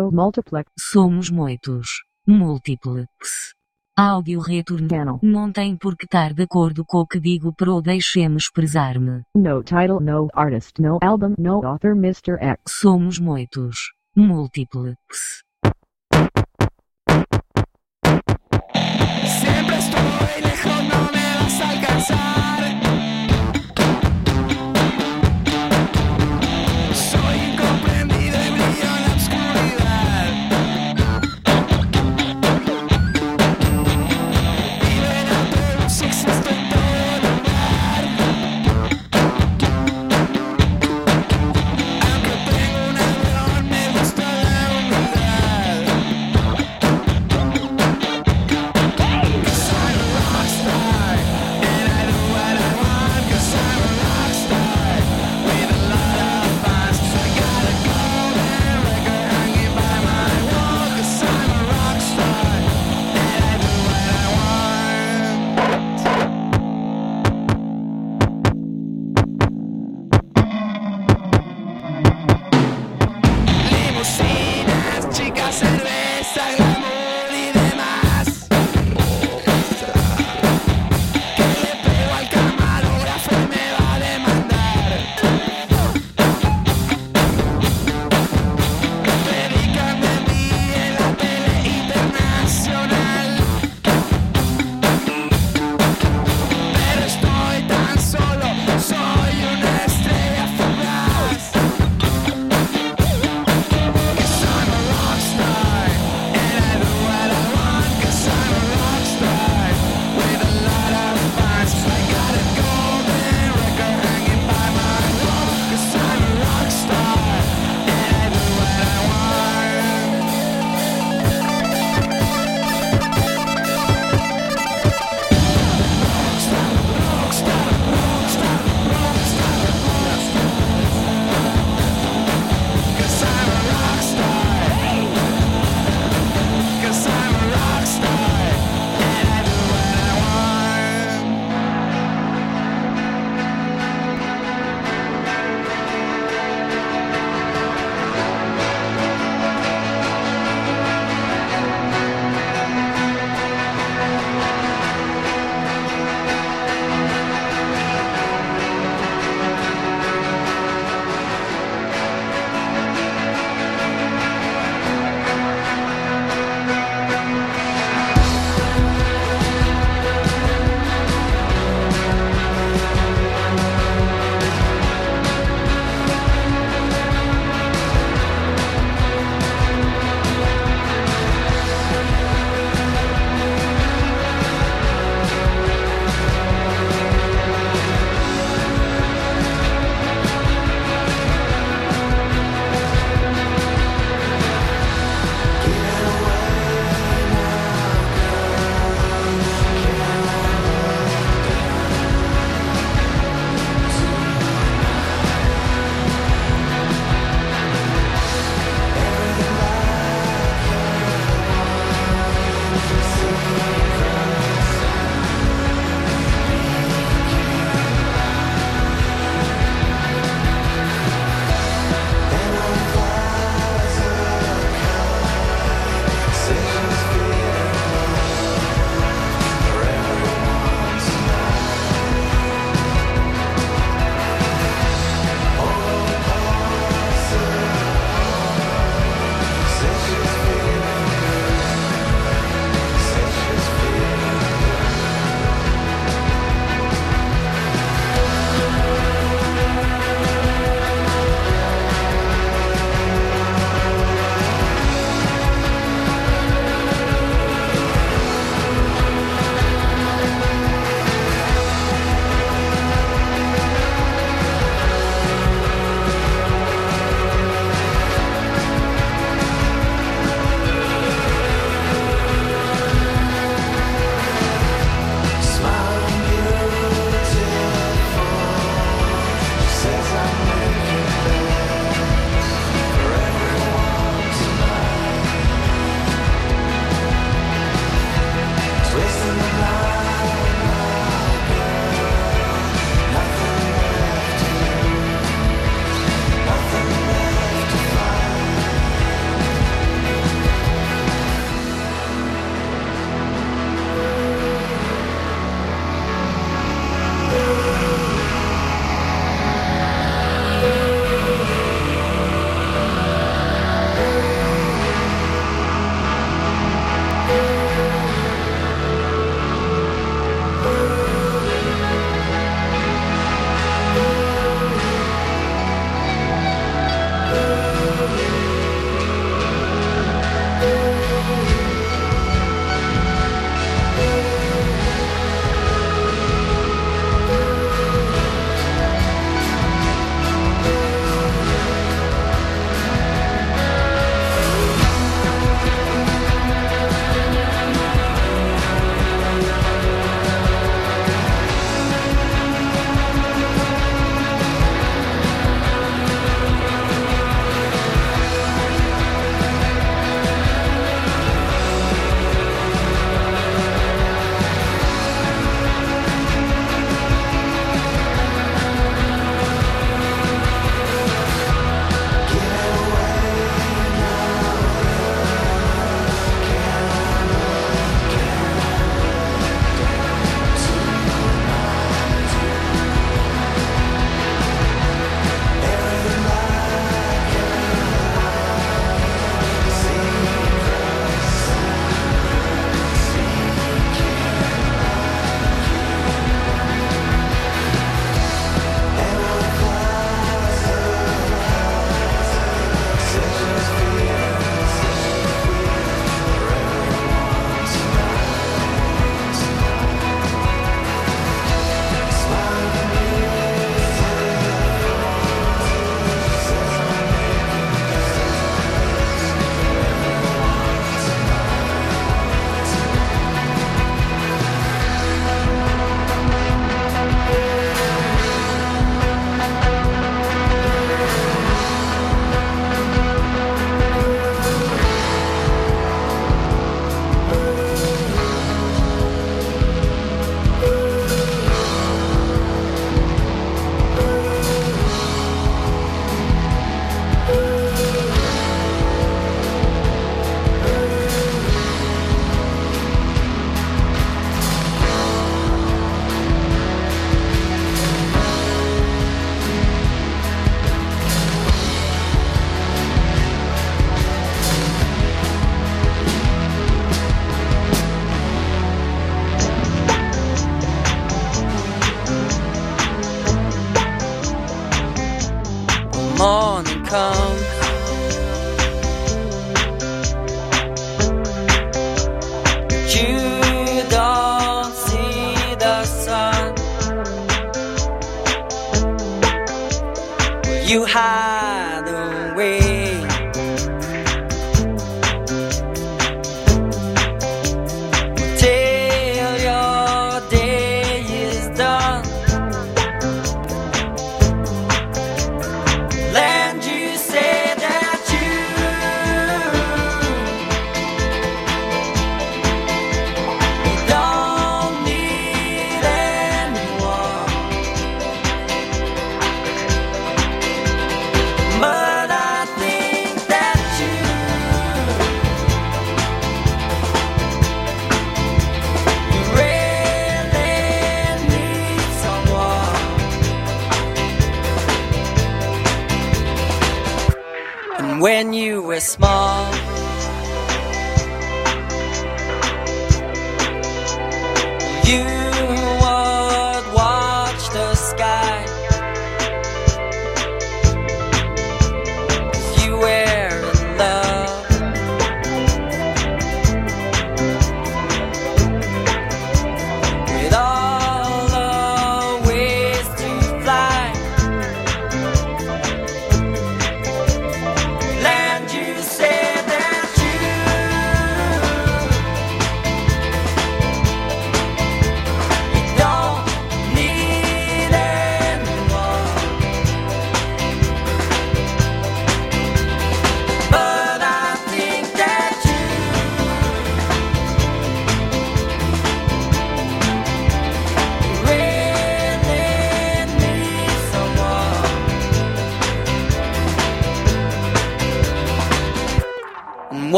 Multiplex. Somos muitos. Múltiplex. Áudio retorno. Channel. Não tem por que estar de acordo com o que digo pro deixe-me expressar-me. No title, no artist, no album, no author, Mr. X. Somos muitos. Múltiplex.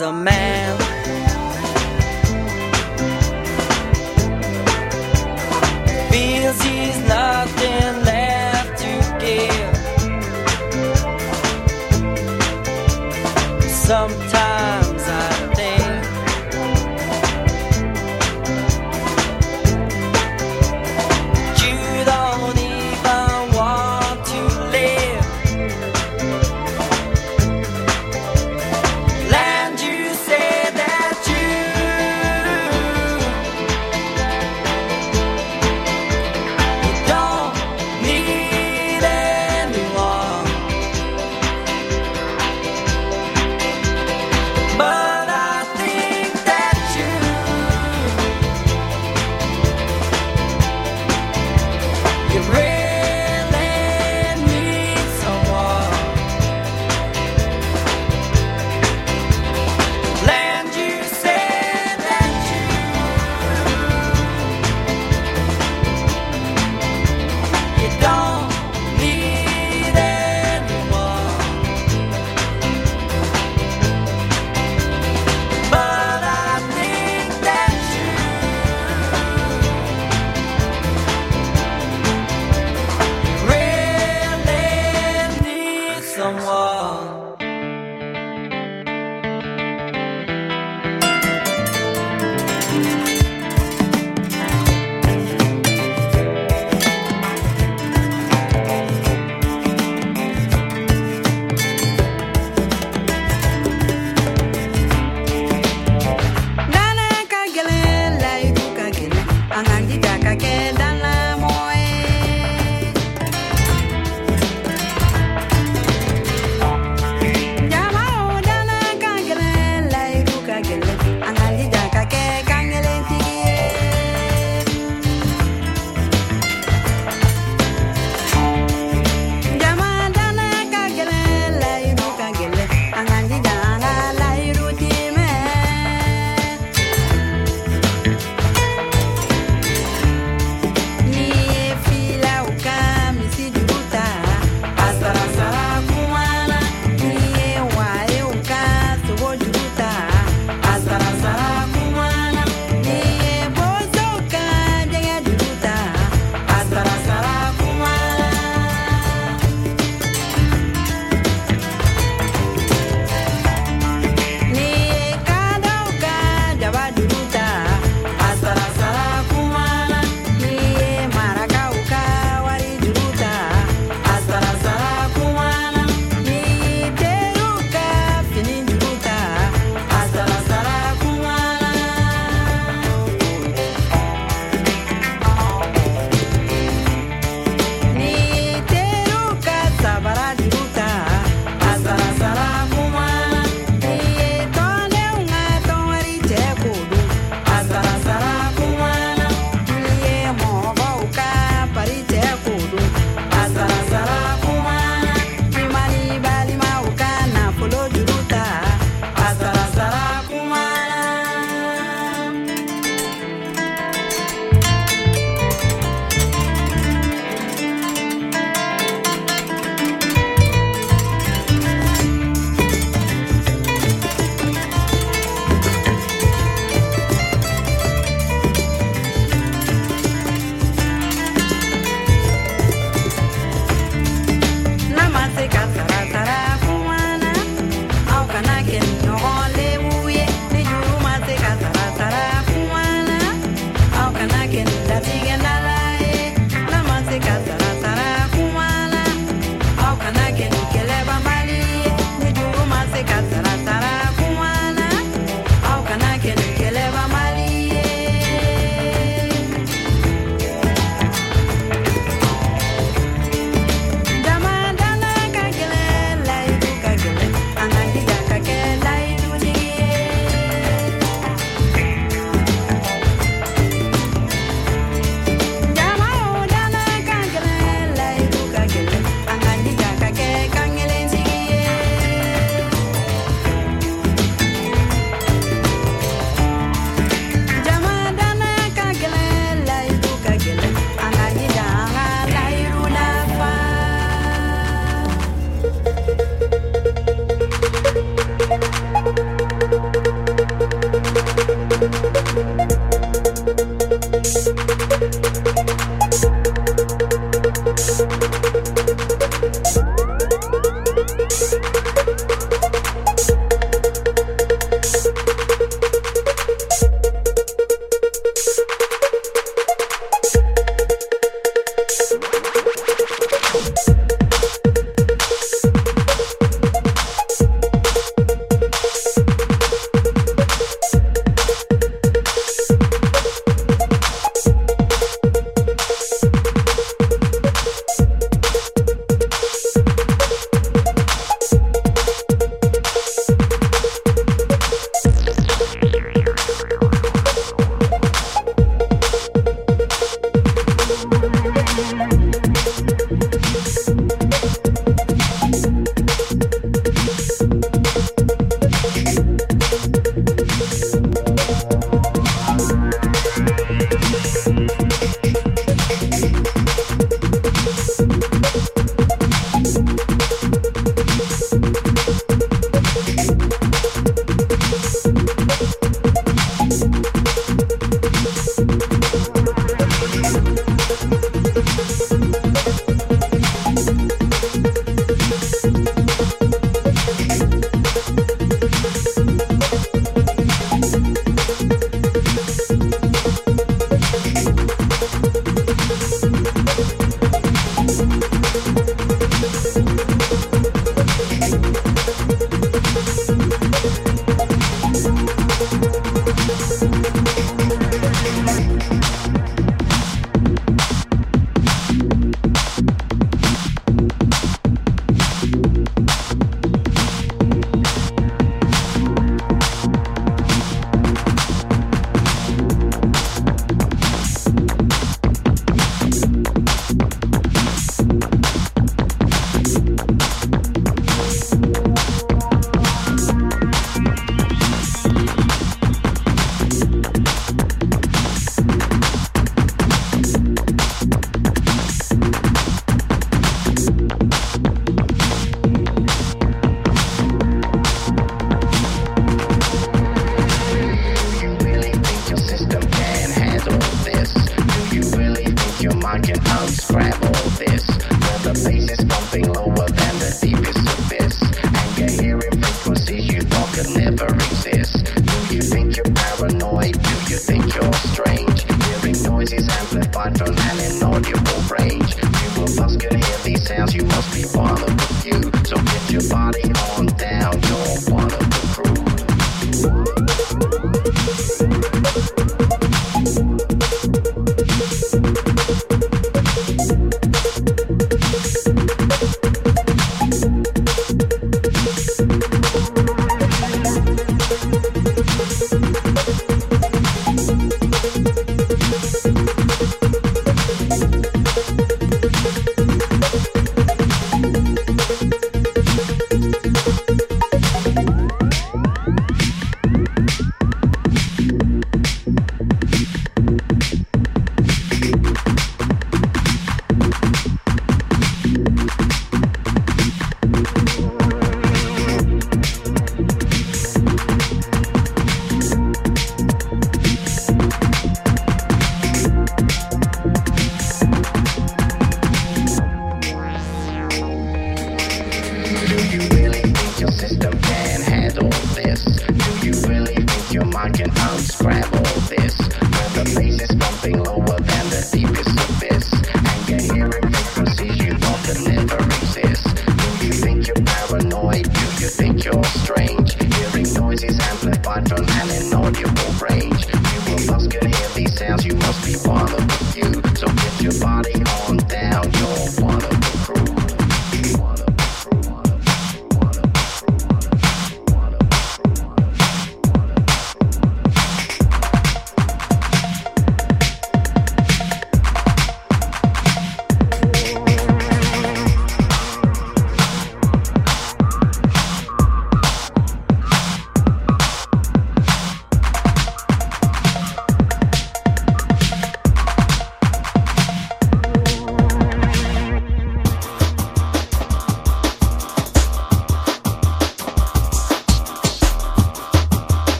A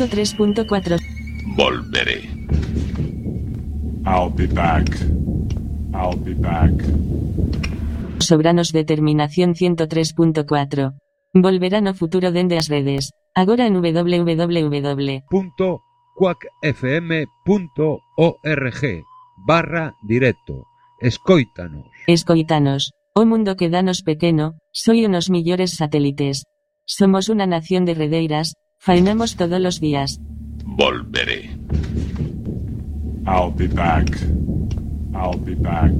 103.4 Volveré. I'll be back. I'll be back. Sobranos Determinación 103.4. Volverá no futuro dende as redes. Agora en www. .quackfm.org barra directo. Escoítanos. Escoitanos. O mundo que danos pequeno, soy unos millores satélites. Somos una nación de redeiras, faenamos todos los días. Volveré. I'll be back. I'll be back.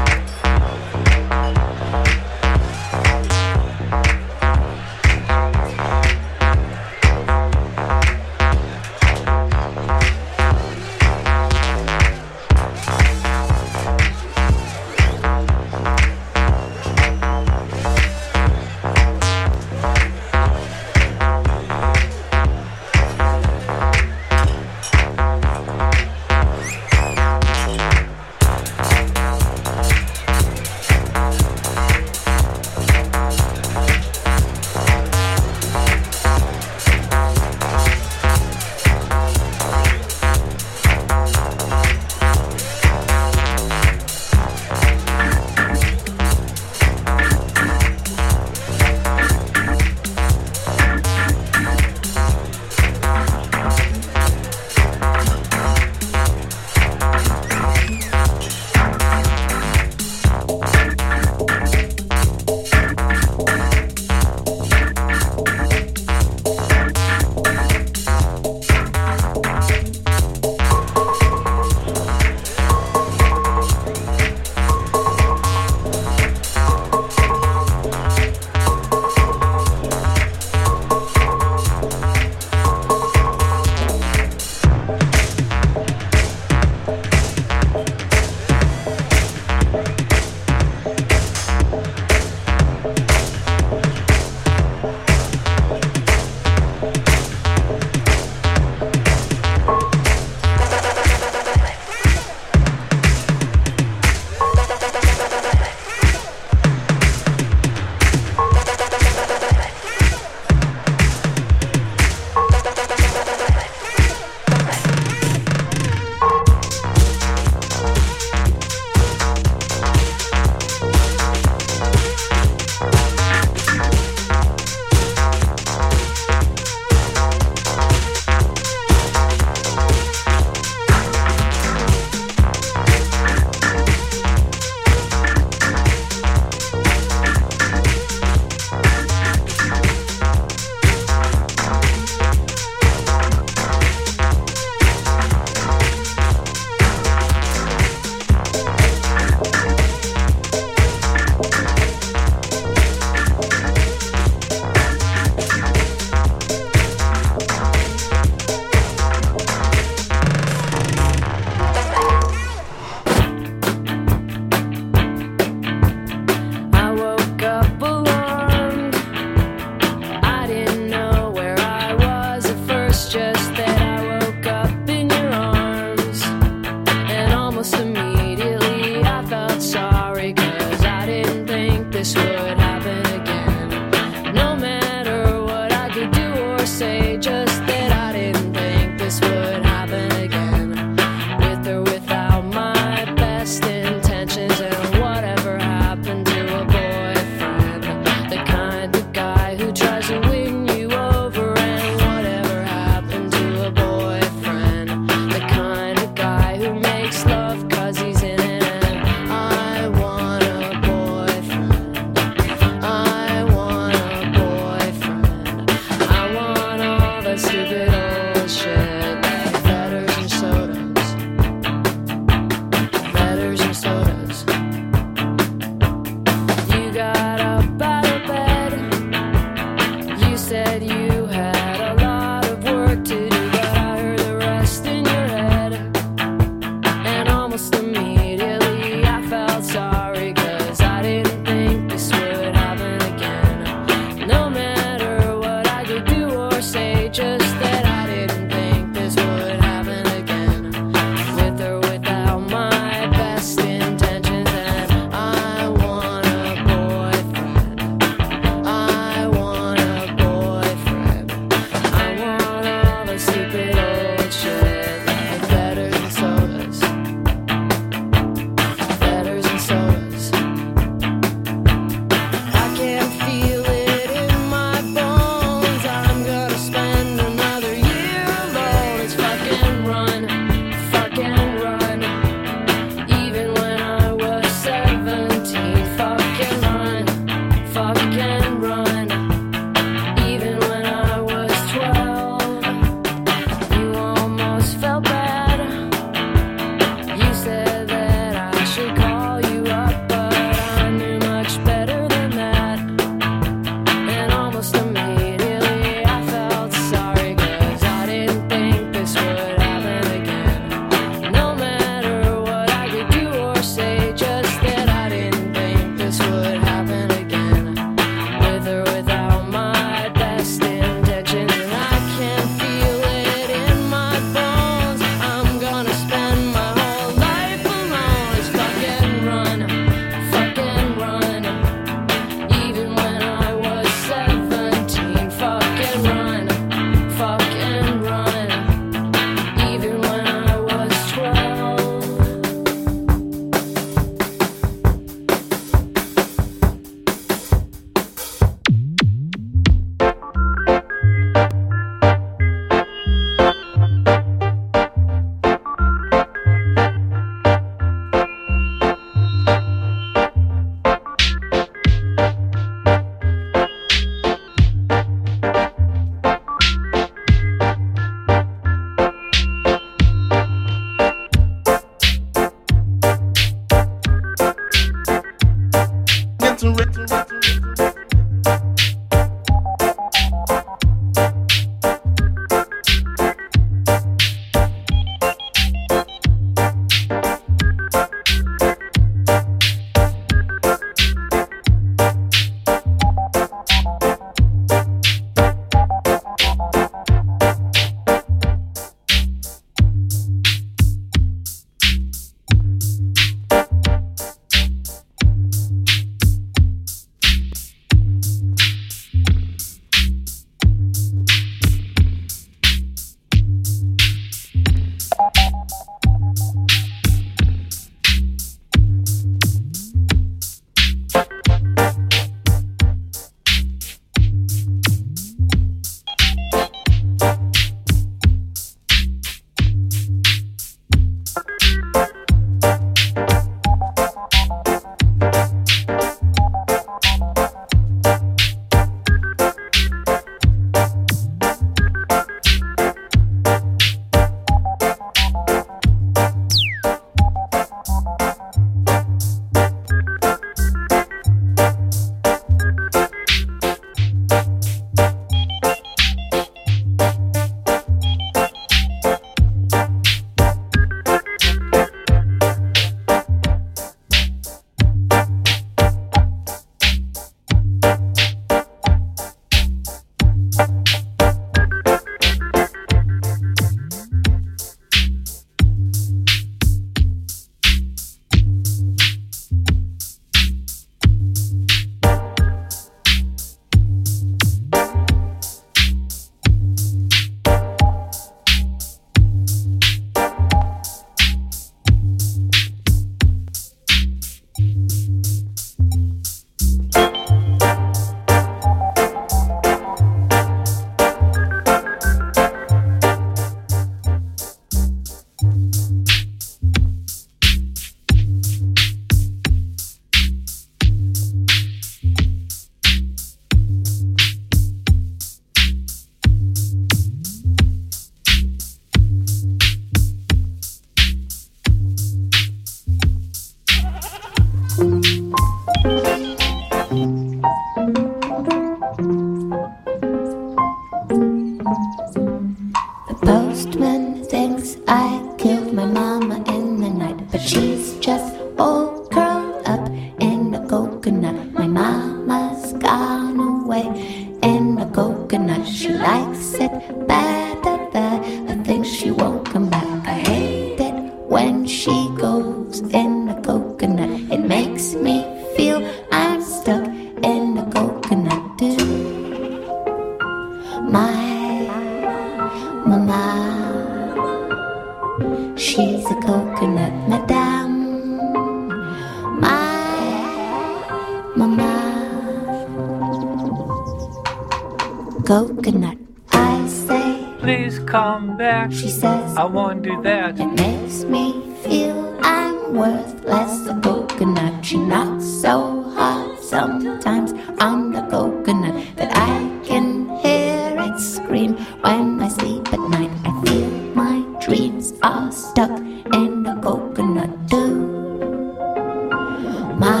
My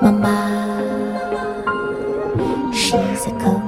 mama, she's a coconut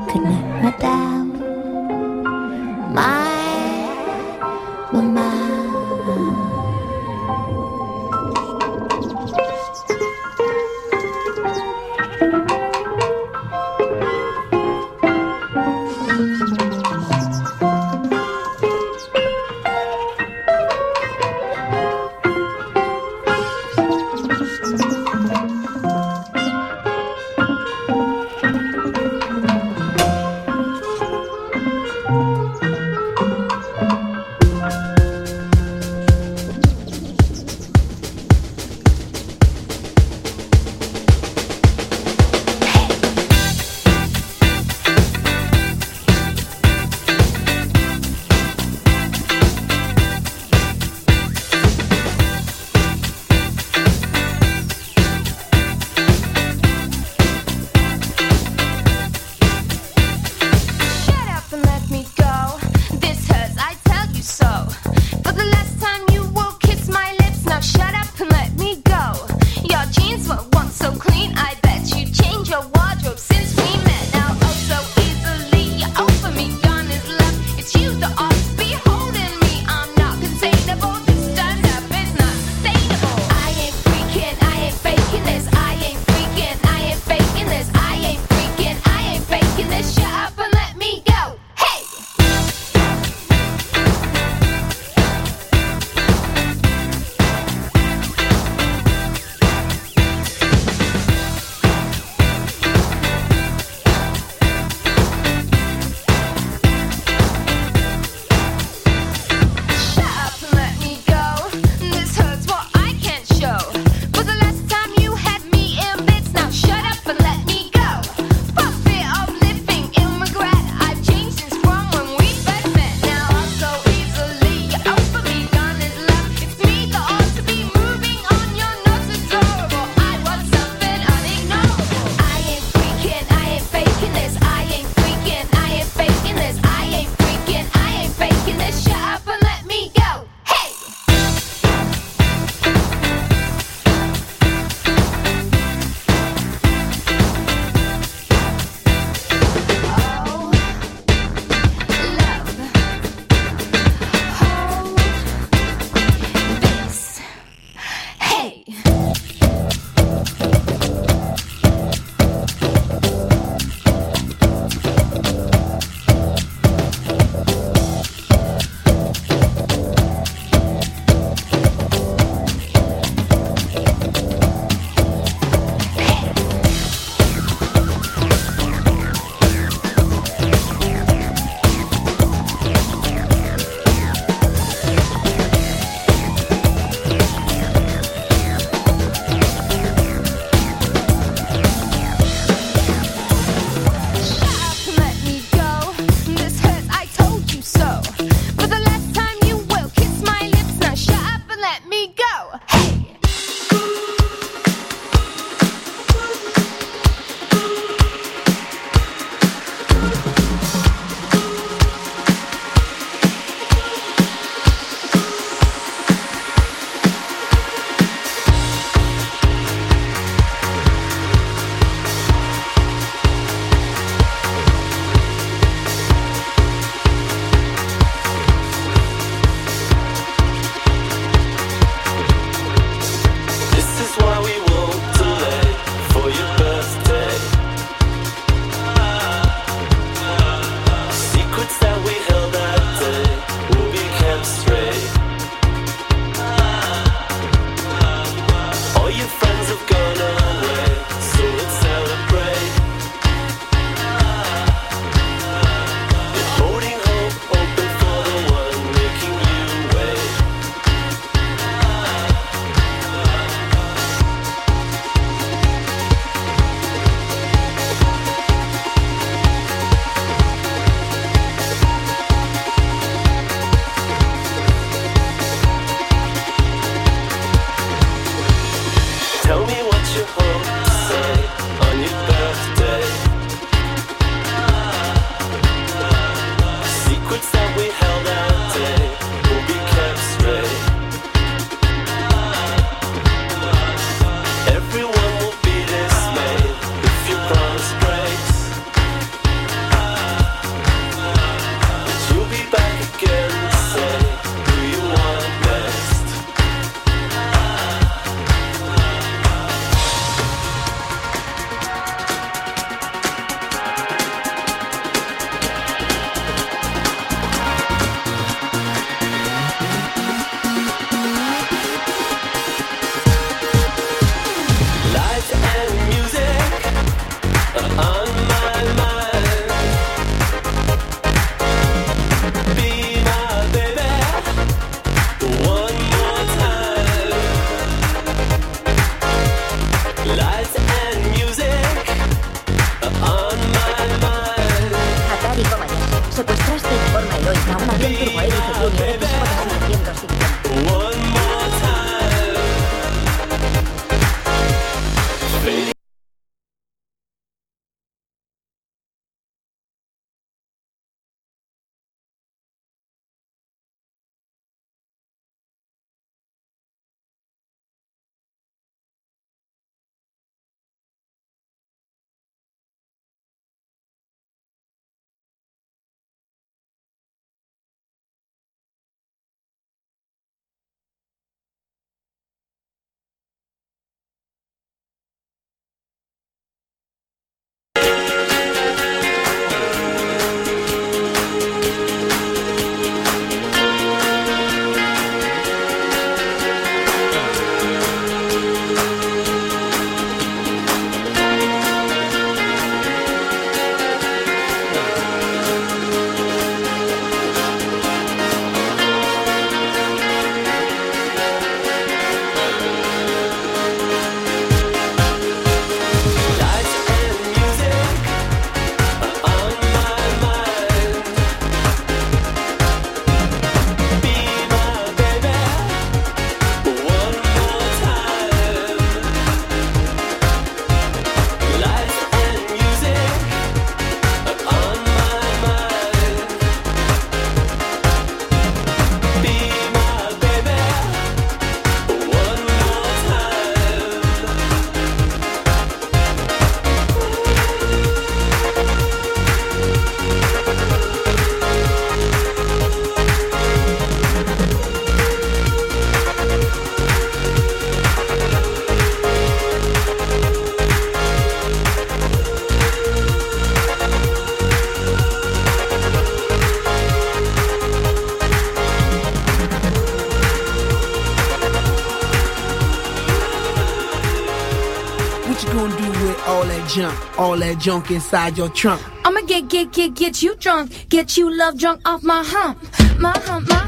that junk inside your trunk. I'ma get, get, get, get you drunk. Get you love drunk off my hump. My hump, my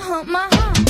hump, my hump.